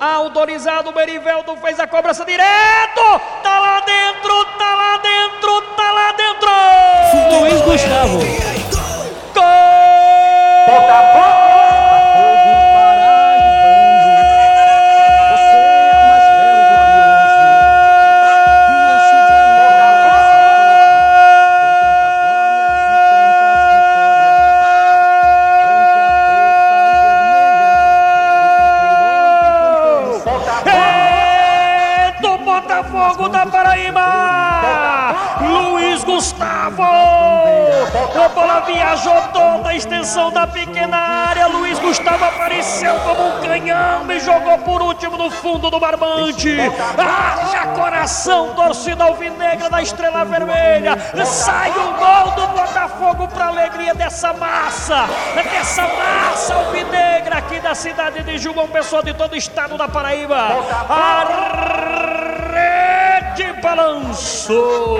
Autorizado, o Merivelto fez a cobrança direto. Tá lá dentro, tá lá dentro, tá lá dentro. Luiz Gustavo. É Da Paraíba. Luiz Gustavo. A bola viajou toda a extensão da pequena área. Luiz Gustavo apareceu como um canhão e jogou por último no fundo do barbante. Haja coração, torcida alvinegra da Estrela Vermelha. Sai o gol do Botafogo para alegria dessa massa, dessa massa alvinegra aqui da cidade de João Pessoa, de todo o estado da Paraíba. Balançou.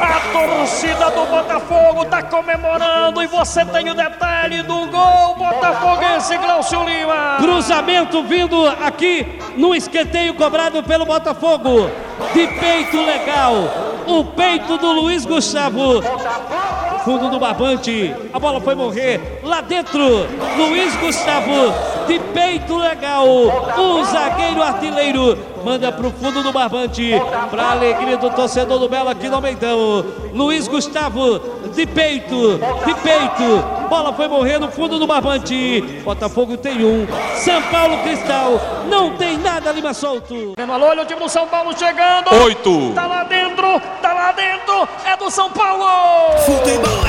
A torcida do Botafogo está comemorando e você tem o detalhe do gol botafoguense Glaucio Lima. Cruzamento vindo aqui no escanteio cobrado pelo Botafogo. De peito legal. O peito do Luiz Gustavo. Fundo do barbante. A bola foi morrer lá dentro. Luiz Gustavo. De peito legal. O zagueiro artilheiro. Manda pro fundo do barbante. Pra alegria do torcedor do Belo aqui no Almeidão. Luiz Gustavo. De peito. De peito. Bola foi morrer no fundo do barbante. Botafogo tem um. São Paulo Cristal. Não tem nada, Lima Solto. Alô, olha o time do São Paulo chegando. Oito. Tá lá dentro, tá lá dentro. É do São Paulo. Futebol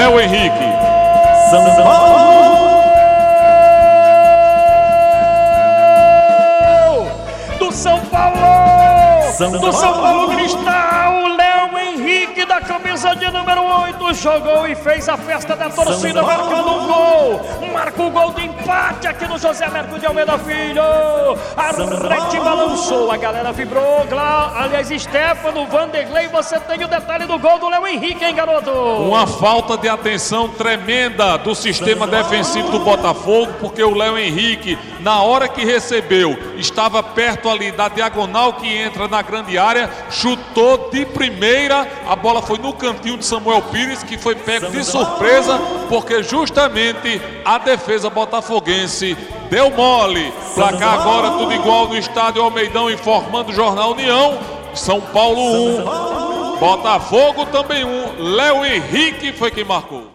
Léo Henrique. São Paulo. do São Paulo! São do São Paulo. Cristal, Léo Henrique da camisa de número 8 jogou e fez a festa da torcida marcando um gol. Marca o gol de empate aqui no José Mercúrio de Almeida Filho. A rede Paulo. balançou, a galera vibrou. Glau, aliás, Stefano, Vanderlei, você tem o detalhe do gol do Léo Henrique, hein, garoto? Uma falta de atenção tremenda do sistema defensivo do Botafogo, porque o Léo Henrique, na hora que recebeu, estava perto ali da diagonal que entra na grande área, chutou de primeira, a bola foi no cantinho de Samuel Pires, que foi pego de surpresa, porque justamente a defesa botafoguense deu mole. Placar agora tudo igual no estádio Almeidão, informando o Jornal União. São Paulo 1, Botafogo também um. Léo Henrique foi quem marcou.